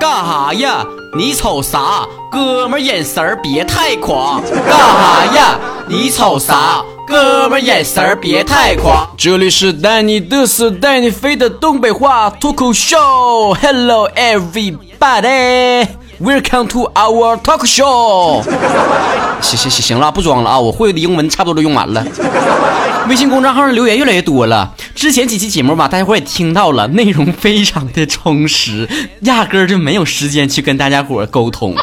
干哈呀？你瞅啥？哥们眼神儿别太狂。干哈呀？你瞅啥？哥们眼神儿别太狂。这里是带你嘚瑟带你飞的东北话脱口秀。Hello everybody, welcome to our talk show。行行行行了，不装了啊！我会的英文差不多都用完了。微信公众号上留言越来越多了。之前几期节目吧，大家伙也听到了，内容非常的充实，压根儿就没有时间去跟大家伙沟通。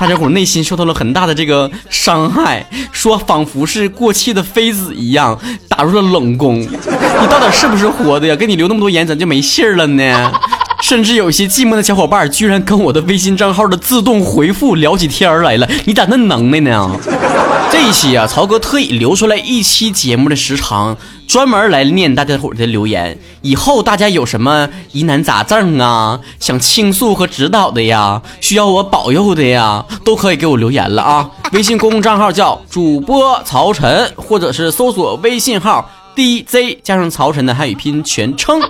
大家伙内心受到了很大的这个伤害，说仿佛是过气的妃子一样打入了冷宫。你到底是不是活的呀？给你留那么多言，怎么就没信儿了呢？甚至有些寂寞的小伙伴居然跟我的微信账号的自动回复聊起天来了，你咋那能耐呢？这一期啊，曹哥特意留出来一期节目的时长，专门来念大家伙的留言。以后大家有什么疑难杂症啊，想倾诉和指导的呀，需要我保佑的呀，都可以给我留言了啊！微信公共账号叫主播曹晨，或者是搜索微信号 DZ 加上曹晨的汉语拼音全称。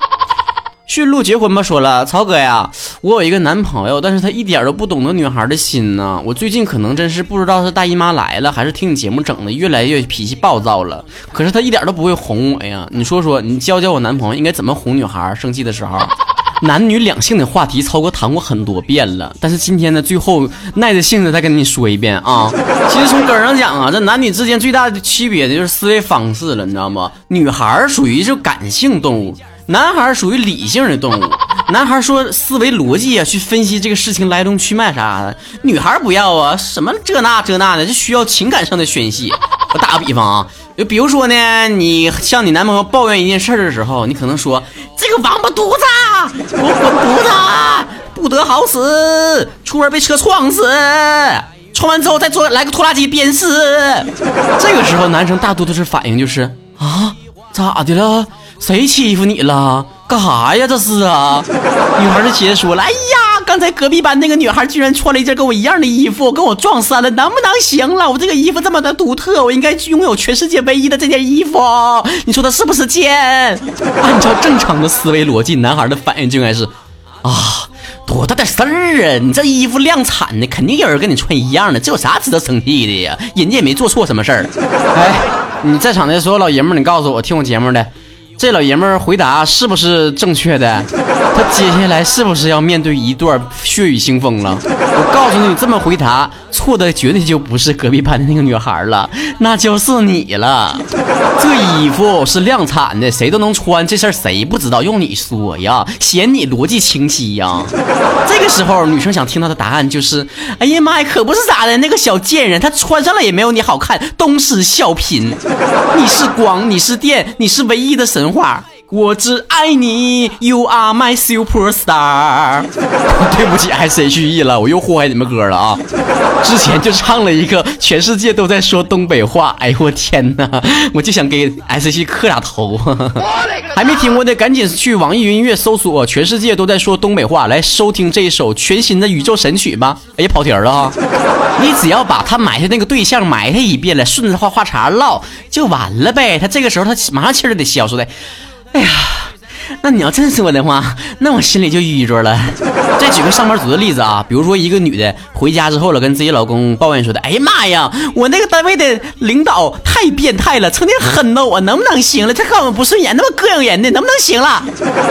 驯鹿结婚吧，说了，曹哥呀，我有一个男朋友，但是他一点都不懂得女孩的心呢。我最近可能真是不知道是大姨妈来了，还是听你节目整的越来越脾气暴躁了。可是他一点都不会哄我呀，你说说，你教教我男朋友应该怎么哄女孩生气的时候？男女两性的话题，曹哥谈过很多遍了，但是今天呢，最后耐着性子再跟你说一遍啊。其实从根上讲啊，这男女之间最大的区别的就是思维方式了，你知道吗？女孩属于是感性动物。男孩属于理性的动物，男孩说思维逻辑啊，去分析这个事情来龙去脉啥的。女孩不要啊，什么这那这那的，就需要情感上的宣泄。我 打个比方啊，就比如说呢，你向你男朋友抱怨一件事的时候，你可能说这个王八犊子，给我滚犊子，不得好死，出门被车撞死，撞完之后再坐来个拖拉机鞭尸。这个时候男生大多都是反应就是啊，咋的了？谁欺负你了？干啥呀？这是啊！女孩就接着说了：“哎呀，刚才隔壁班那个女孩居然穿了一件跟我一样的衣服，跟我撞衫了，能不能行了？我这个衣服这么的独特，我应该拥有全世界唯一的这件衣服。你说她是不是贱？”按照正常的思维逻辑，男孩的反应就应该是：“啊，多大点事儿啊！你这衣服量产的，肯定有人跟你穿一样的，这有啥值得生气的呀？人家也没做错什么事儿。”哎，你在场的所有老爷们儿，你告诉我，听我节目的。这老爷们儿回答是不是正确的？他接下来是不是要面对一段血雨腥风了？我告诉你，这么回答错的绝对就不是隔壁班的那个女孩了，那就是你了。这衣服是量产的，谁都能穿，这事儿谁不知道？用你说呀，嫌你逻辑清晰呀。这个时候，女生想听到的答案就是：哎呀妈呀，可不是咋的，那个小贱人，她穿上了也没有你好看，东施效颦。你是光，你是电，你是唯一的神话。我只爱你，You are my superstar。对不起，S H E 了，我又祸害你们歌了啊！之前就唱了一个，全世界都在说东北话。哎呦我天哪！我就想给 S H E 磕俩头。还没听过的，赶紧去网易云音乐搜索“全世界都在说东北话”，来收听这一首全新的宇宙神曲吧。哎呀，跑题了啊！你只要把他埋汰那个对象埋汰一遍了，顺着话话茬唠就完了呗。他这个时候他马上气儿得消，说的。哎呀，那你要这么说的话，那我心里就郁着了。再举个上班族的例子啊，比如说一个女的回家之后了，跟自己老公抱怨说的：“哎呀妈呀，我那个单位的领导太变态了，成天狠的我，能不能行了？他看我不顺眼，那么膈应人的，能不能行了？”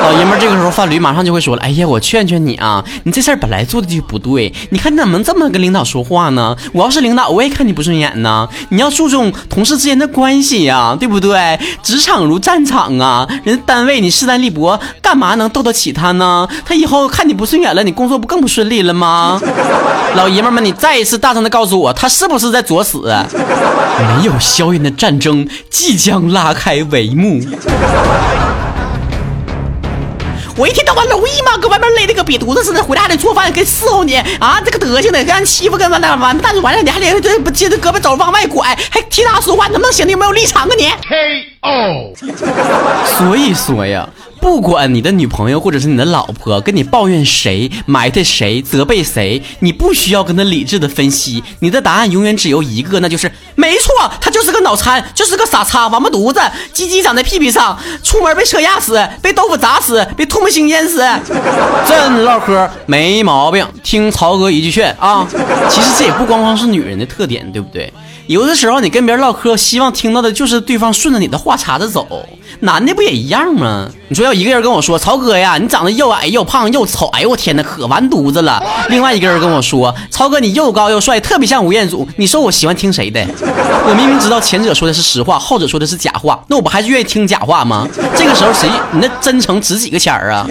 老爷们这个时候范驴马上就会说了：“哎呀，我劝劝你啊，你这事儿本来做的就不对，你看你怎么能这么跟领导说话呢？我要是领导，我也看你不顺眼呢。你要注重同事之间的关系呀，对不对？职场如战场啊，人单位你势单力博，干嘛能斗得起他呢？他以后看你不顺眼了。”你工作不更不顺利了吗？老爷们们，你再一次大声的告诉我，他是不是在作死？没有硝烟的战争即将拉开帷幕。我一天到晚容易吗？搁外面累的跟瘪犊子似的，回来还得做饭，跟伺候你啊！这个德行的，让人欺负跟完蛋完蛋完了，你还得这不接着胳膊肘往外拐，还替他说话，能不能行？你有没有立场啊你？K O。所以说呀。不管你的女朋友或者是你的老婆跟你抱怨谁、埋汰谁、责备谁，你不需要跟他理智的分析，你的答案永远只有一个，那就是没错，他就是个脑残，就是个傻叉、王八犊子，鸡鸡长在屁屁上，出门被车压死，被豆腐砸死，被唾沫星淹死。真唠嗑没毛病，听曹哥一句劝啊。其实这也不光光是女人的特点，对不对？有的时候你跟别人唠嗑，希望听到的就是对方顺着你的话茬子走。男的不也一样吗？你说要一个人跟我说，曹哥呀，你长得又矮又胖又丑，哎呦我天哪，可完犊子了。另外一个人跟我说，曹哥你又高又帅，特别像吴彦祖。你说我喜欢听谁的？我明明知道前者说的是实话，后者说的是假话，那我不还是愿意听假话吗？这个时候谁你那真诚值几个钱儿啊？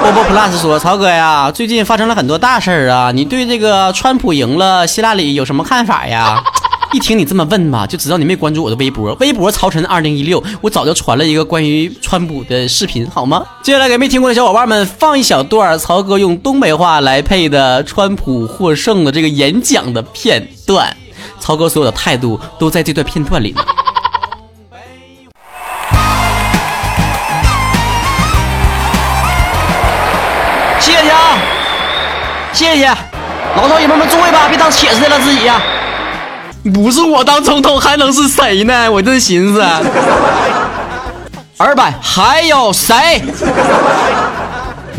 波波 plus 说，曹哥呀，最近发生了很多大事儿啊，你对这个川普赢了希拉里有什么看法呀？一听你这么问吧，就知道你没关注我的微博。微博曹晨二零一六，我早就传了一个关于川普的视频，好吗？接下来给没听过的小伙伴们放一小段曹哥用东北话来配的川普获胜的这个演讲的片段。曹哥所有的态度都在这段片段里呢。谢谢啊，谢谢，老少爷们们注意吧，别当铁似的了自己呀。不是我当总统还能是谁呢？我正寻思，二百还有谁？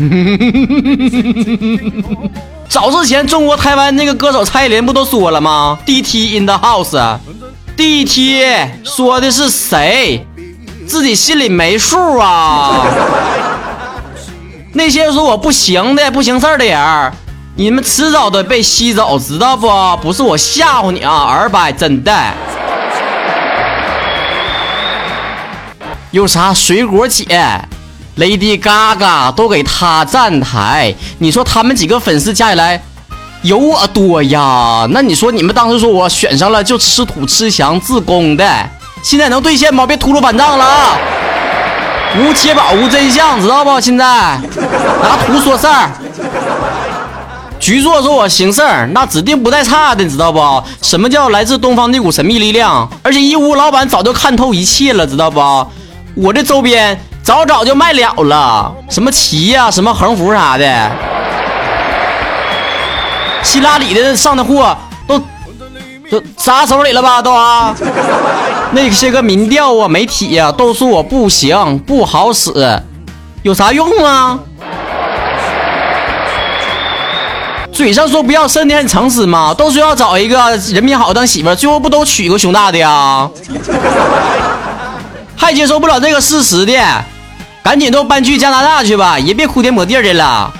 早之前中国台湾那个歌手蔡依林不都说了吗？DT in the house，DT 说的是谁？自己心里没数啊。那些说我不行的、不行事儿的人。你们迟早得被吸走，知道不？不是我吓唬你啊，二百真的。有啥水果姐、Lady Gaga 都给他站台，你说他们几个粉丝加起来有我多呀？那你说你们当时说我选上了就吃土吃翔自宫的，现在能兑现吗？别秃噜反账了啊！无铁宝无真相，知道不？现在拿图说事儿。局座说：“我行事儿，那指定不带差的，你知道不？什么叫来自东方那股神秘力量？而且义乌老板早就看透一切了，知道不？我这周边早早就卖了了，什么旗呀，什么横幅啥的。希拉里的上的货都都砸手里了吧？都啊，那些个民调啊，媒体呀，都说我不行，不好使，有啥用啊？”嘴上说不要，身体很诚实嘛，都说要找一个人品好当媳妇儿，最后不都娶个熊大的呀？还接受不了这个事实的，赶紧都搬去加拿大去吧，也别哭天抹地的了。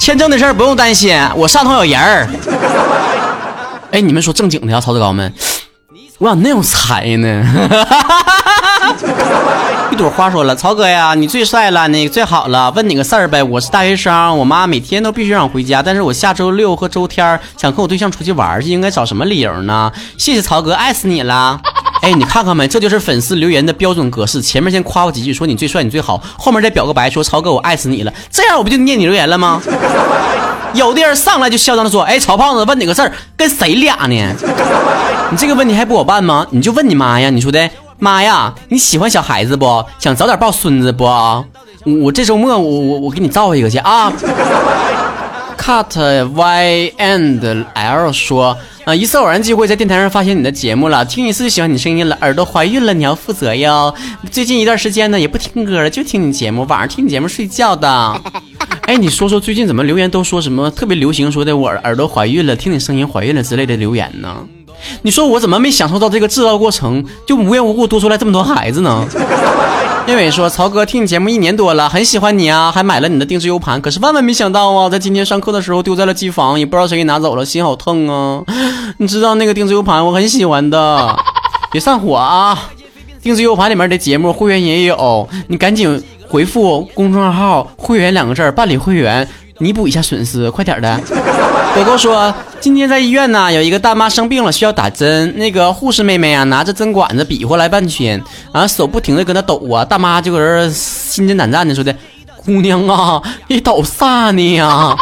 签证的事儿不用担心，我上头有人儿。哎，你们说正经的啊，曹子高们，我咋那有才呢？一朵花说了：“曹哥呀，你最帅了，你最好了。问你个事儿呗，我是大学生，我妈每天都必须让我回家，但是我下周六和周天想和我对象出去玩去，应该找什么理由呢？谢谢曹哥，爱死你了。哎，你看看没，这就是粉丝留言的标准格式，前面先夸我几句，说你最帅，你最好，后面再表个白，说曹哥我爱死你了，这样我不就念你留言了吗？有的人上来就嚣张的说：哎，曹胖子，问你个事儿，跟谁俩呢？你这个问题还不好办吗？你就问你妈呀，你说的。”妈呀，你喜欢小孩子不？想早点抱孙子不？我这周末我我我给你造一个去啊！Cut Y and L 说啊，一次偶然机会在电台上发现你的节目了，听一次就喜欢你声音了，耳朵怀孕了，你要负责哟。最近一段时间呢也不听歌了，就听你节目，晚上听你节目睡觉的。哎，你说说最近怎么留言都说什么特别流行说的我耳朵怀孕了，听你声音怀孕了之类的留言呢？你说我怎么没享受到这个制造过程，就无缘无故多出来这么多孩子呢？燕伟说：“曹哥听你节目一年多了，很喜欢你啊，还买了你的定制 U 盘。可是万万没想到啊，在今天上课的时候丢在了机房，也不知道谁给拿走了，心好痛啊！你知道那个定制 U 盘我很喜欢的，别上火啊！定制 U 盘里面的节目会员也有，你赶紧回复公众号‘会员’两个字办理会员。”弥补一下损失，快点的。狗狗说，今天在医院呢，有一个大妈生病了，需要打针。那个护士妹妹啊，拿着针管子比划来半天，啊，手不停的搁那抖啊。大妈就搁这心惊胆战的说的：“姑娘啊，你抖啥呢呀？”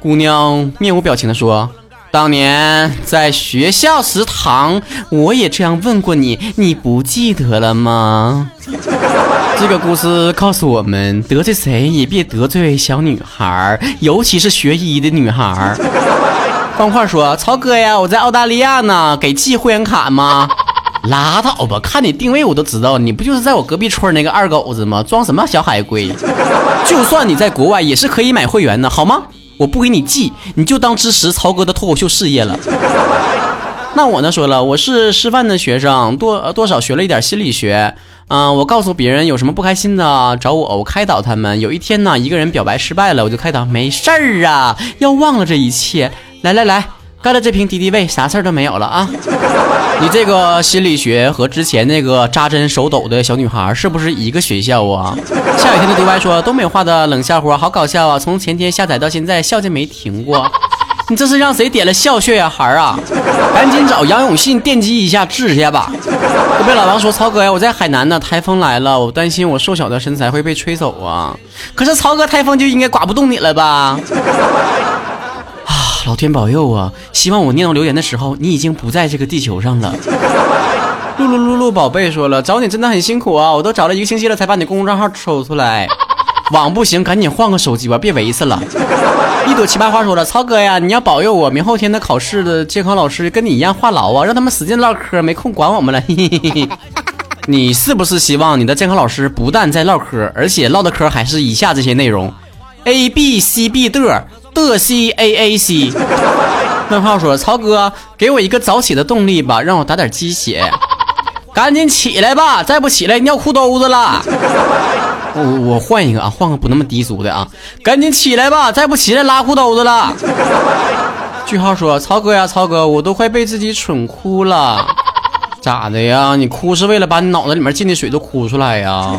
姑娘面无表情的说：“当年在学校食堂，我也这样问过你，你不记得了吗？”这个故事告诉我们，得罪谁也别得罪小女孩，尤其是学医的女孩。方块说：“曹哥呀，我在澳大利亚呢，给寄会员卡吗？” 拉倒吧，看你定位我都知道，你不就是在我隔壁村那个二狗子吗？装什么小海龟？就算你在国外，也是可以买会员的，好吗？我不给你寄，你就当支持曹哥的脱口秀事业了。那我呢？说了，我是师范的学生，多多少学了一点心理学。嗯，我告诉别人有什么不开心的，找我，我开导他们。有一天呢，一个人表白失败了，我就开导，没事儿啊，要忘了这一切。来来来，干了这瓶敌敌畏，啥事儿都没有了啊。你这个心理学和之前那个扎针手抖的小女孩是不是一个学校啊？下雨天的独白说，东北话的冷笑话好搞笑啊，从前天下载到现在，笑就没停过。你这是让谁点了笑穴呀，孩儿啊？赶紧找杨永信电击一下治一下吧。我被老王说：“曹哥呀，我在海南呢，台风来了，我担心我瘦小的身材会被吹走啊。”可是曹哥，台风就应该刮不动你了吧？啊，老天保佑啊！希望我念到留言的时候，你已经不在这个地球上了。露露露露宝贝说了，找你真的很辛苦啊，我都找了一个星期了才把你公众账号抽出来。网不行，赶紧换个手机吧，别维次了。一朵奇葩花说了，曹哥呀，你要保佑我明后天的考试的监考老师跟你一样话痨啊，让他们使劲唠嗑，没空管我们了。嘿嘿嘿你是不是希望你的监考老师不但在唠嗑，而且唠的嗑还是以下这些内容？A B C B 的的 C A A C。问号说，曹哥给我一个早起的动力吧，让我打点鸡血。赶紧起来吧，再不起来尿裤兜子了。我我换一个啊，换个不那么低俗的啊！赶紧起来吧，再不起来拉裤兜子了。句号说：“曹哥呀，曹哥，我都快被自己蠢哭了，咋的呀？你哭是为了把你脑子里面进的水都哭出来呀？”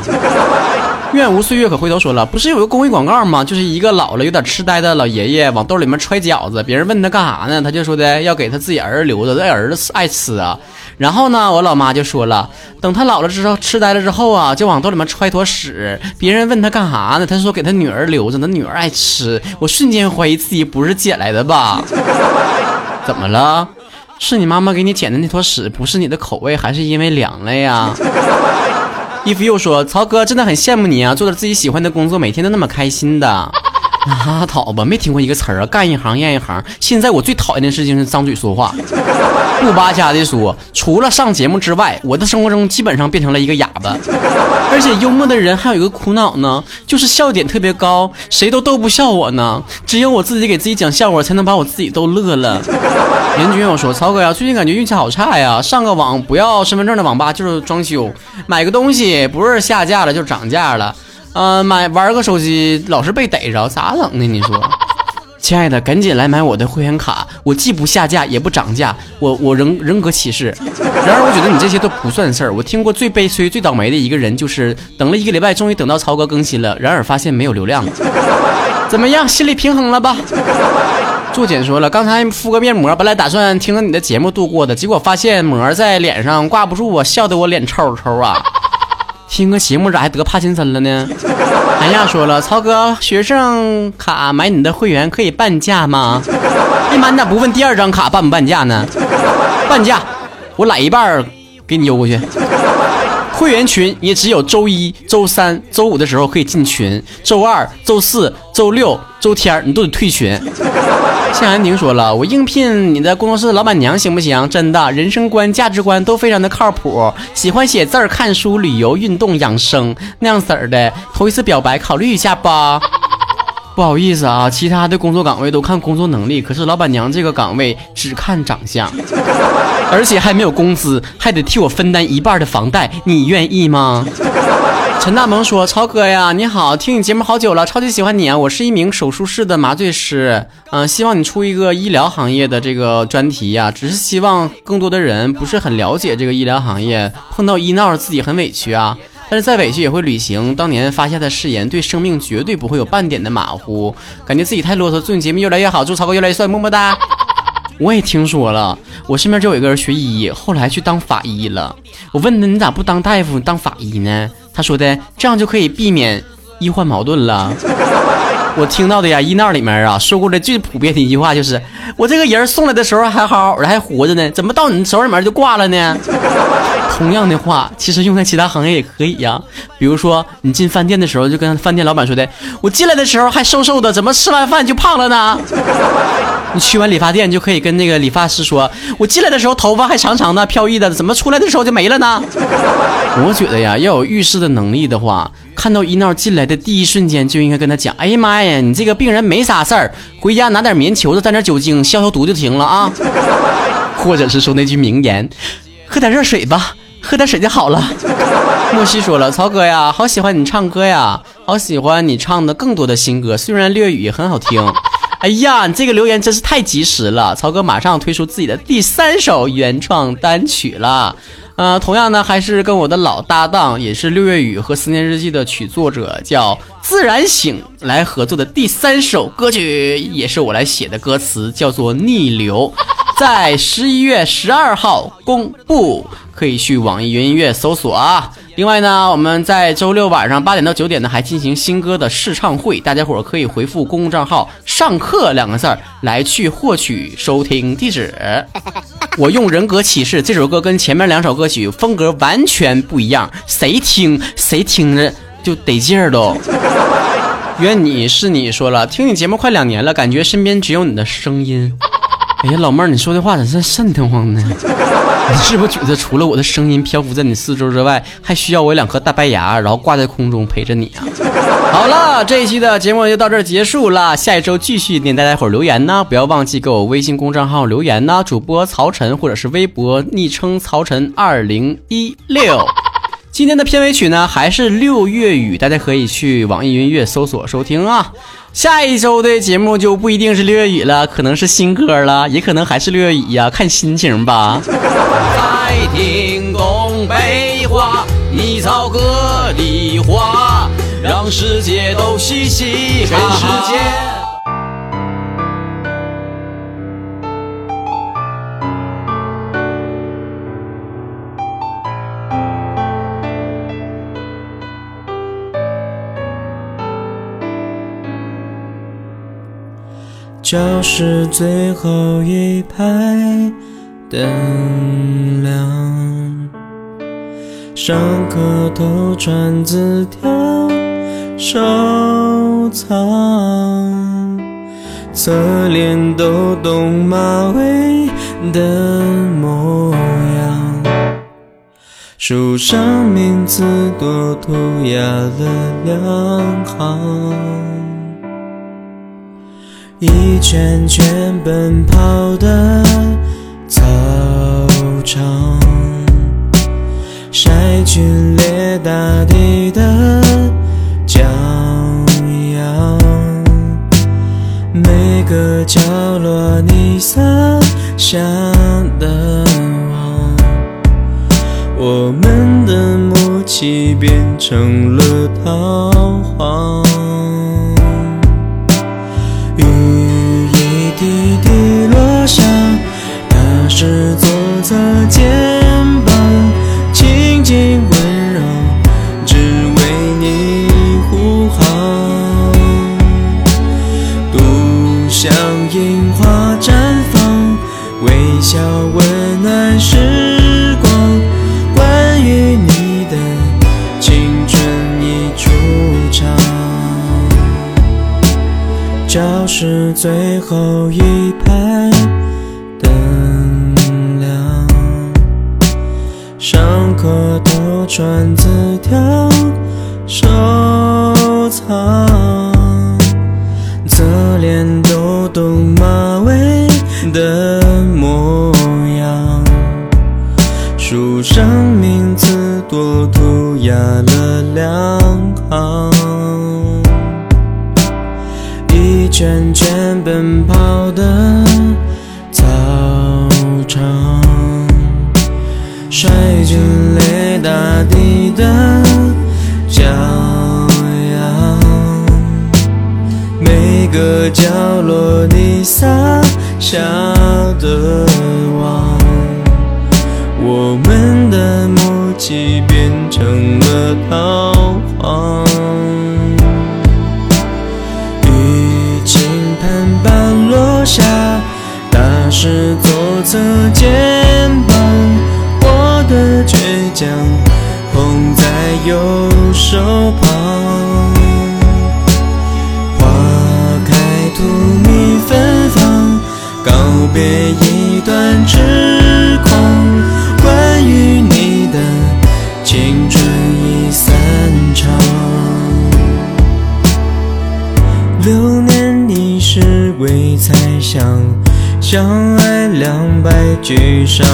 愿无岁月可回头说了，不是有个公益广告吗？就是一个老了有点痴呆的老爷爷往兜里面揣饺子，别人问他干啥呢，他就说的要给他自己儿子留着，他儿子爱吃啊。然后呢，我老妈就说了，等他老了之后，痴呆了之后啊，就往兜里面揣坨屎。别人问他干啥呢？他说给他女儿留着，他女儿爱吃。我瞬间怀疑自己不是捡来的吧？怎么了？是你妈妈给你捡的那坨屎不是你的口味，还是因为凉了呀？衣服又说，曹哥真的很羡慕你啊，做着自己喜欢的工作，每天都那么开心的。拉倒吧，没听过一个词儿啊，干一行厌一行。现在我最讨厌的事情是张嘴说话。不扒瞎的说，除了上节目之外，我的生活中基本上变成了一个哑巴。而且幽默的人还有一个苦恼呢，就是笑点特别高，谁都逗不笑我呢。只有我自己给自己讲笑话，才能把我自己逗乐了。严君友说，曹哥呀，最近感觉运气好差呀，上个网不要身份证的网吧就是装修，买个东西不是下架了就是涨价了。嗯，买玩个手机老是被逮着，咋整呢？你说，亲爱的，赶紧来买我的会员卡，我既不下架也不涨价，我我人人格歧视。然而，我觉得你这些都不算事儿。我听过最悲催、最倒霉的一个人，就是等了一个礼拜，终于等到曹哥更新了，然而发现没有流量。怎么样，心理平衡了吧？作简说了，刚才敷个面膜，本来打算听着你的节目度过的，结果发现膜在脸上挂不住啊，笑得我脸抽抽啊。听个节目咋还得帕金森了呢？韩亚说了，曹哥，学生卡买你的会员可以半价吗？哎妈，你咋不问第二张卡半不半价呢？半价，我来一半给你邮过去。会员群也只有周一周三周五的时候可以进群，周二、周四周六、周天你都得退群。向安婷说了，我应聘你的工作室的老板娘行不行？真的，人生观、价值观都非常的靠谱，喜欢写字儿、看书、旅游、运动、养生那样式儿的。头一次表白，考虑一下吧。不好意思啊，其他的工作岗位都看工作能力，可是老板娘这个岗位只看长相，而且还没有工资，还得替我分担一半的房贷，你愿意吗？陈大萌说：“超哥呀，你好，听你节目好久了，超级喜欢你啊！我是一名手术室的麻醉师，嗯，希望你出一个医疗行业的这个专题呀。只是希望更多的人不是很了解这个医疗行业，碰到医闹自己很委屈啊，但是再委屈也会履行当年发下的誓言，对生命绝对不会有半点的马虎。感觉自己太啰嗦，祝你节目越来越好，祝超哥越来越帅，么么哒！我也听说了，我身边就有一个人学医，后来去当法医了。我问他，你咋不当大夫当法医呢？”他说的这样就可以避免医患矛盾了。我听到的呀，医闹里面啊说过的最普遍的一句话就是：我这个人送来的时候还好好的，还活着呢，怎么到你手里面就挂了呢？同样的话，其实用在其他行业也可以呀。比如说，你进饭店的时候，就跟饭店老板说的：我进来的时候还瘦瘦的，怎么吃完饭就胖了呢？你去完理发店，就可以跟那个理发师说：我进来的时候头发还长长的、飘逸的，怎么出来的时候就没了呢？我觉得呀，要有预示的能力的话。看到医闹进来的第一瞬间，就应该跟他讲：“哎呀妈呀，你这个病人没啥事儿，回家拿点棉球子蘸点酒精消消毒就行了啊。”或者是说那句名言：“喝点热水吧，喝点水就好了。”莫西说了：“曹哥呀，好喜欢你唱歌呀，好喜欢你唱的更多的新歌，虽然粤语很好听。”哎呀，你这个留言真是太及时了，曹哥马上推出自己的第三首原创单曲了。呃，同样呢，还是跟我的老搭档，也是六月雨和思念日记的曲作者叫自然醒来合作的第三首歌曲，也是我来写的歌词，叫做逆流，在十一月十二号公布，可以去网易云音乐搜索啊。另外呢，我们在周六晚上八点到九点呢，还进行新歌的试唱会，大家伙可以回复公共账号“上课”两个字儿来去获取收听地址。我用人格启示这首歌跟前面两首歌曲风格完全不一样，谁听谁听着就得劲儿都。愿你是你说了，听你节目快两年了，感觉身边只有你的声音。哎呀，老妹儿，你说的话咋这瘆得慌呢？你是不是觉得除了我的声音漂浮在你四周之外，还需要我两颗大白牙，然后挂在空中陪着你啊？好了，这一期的节目就到这儿结束了，下一周继续念大家伙留言呢，不要忘记给我微信公众号留言呢，主播曹晨或者是微博昵称曹晨二零一六。今天的片尾曲呢，还是六月雨，大家可以去网易云音乐搜索收听啊。下一周的节目就不一定是六月雨了，可能是新歌了，也可能还是六月雨呀，看心情吧。在听东北话，你操歌的话，让世界都嘻嘻哈哈。教室最后一排灯亮，上课偷传字条收藏，侧脸抖动马尾的模样，书上名字多涂鸦了两行。一圈圈奔跑的操场，晒剧烈大地的洒下的我，我们的默契变成了桃后一排灯亮，上课都穿圈圈奔跑的操场，摔进泪大地的骄阳，每个角落你洒下的网，我们的默契变成了桃花。是左侧肩膀，我的倔强捧在右手旁。花开荼蘼芬芳，告别一段痴相爱两败俱伤，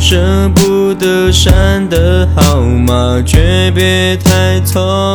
舍不得删的号码，诀别太匆。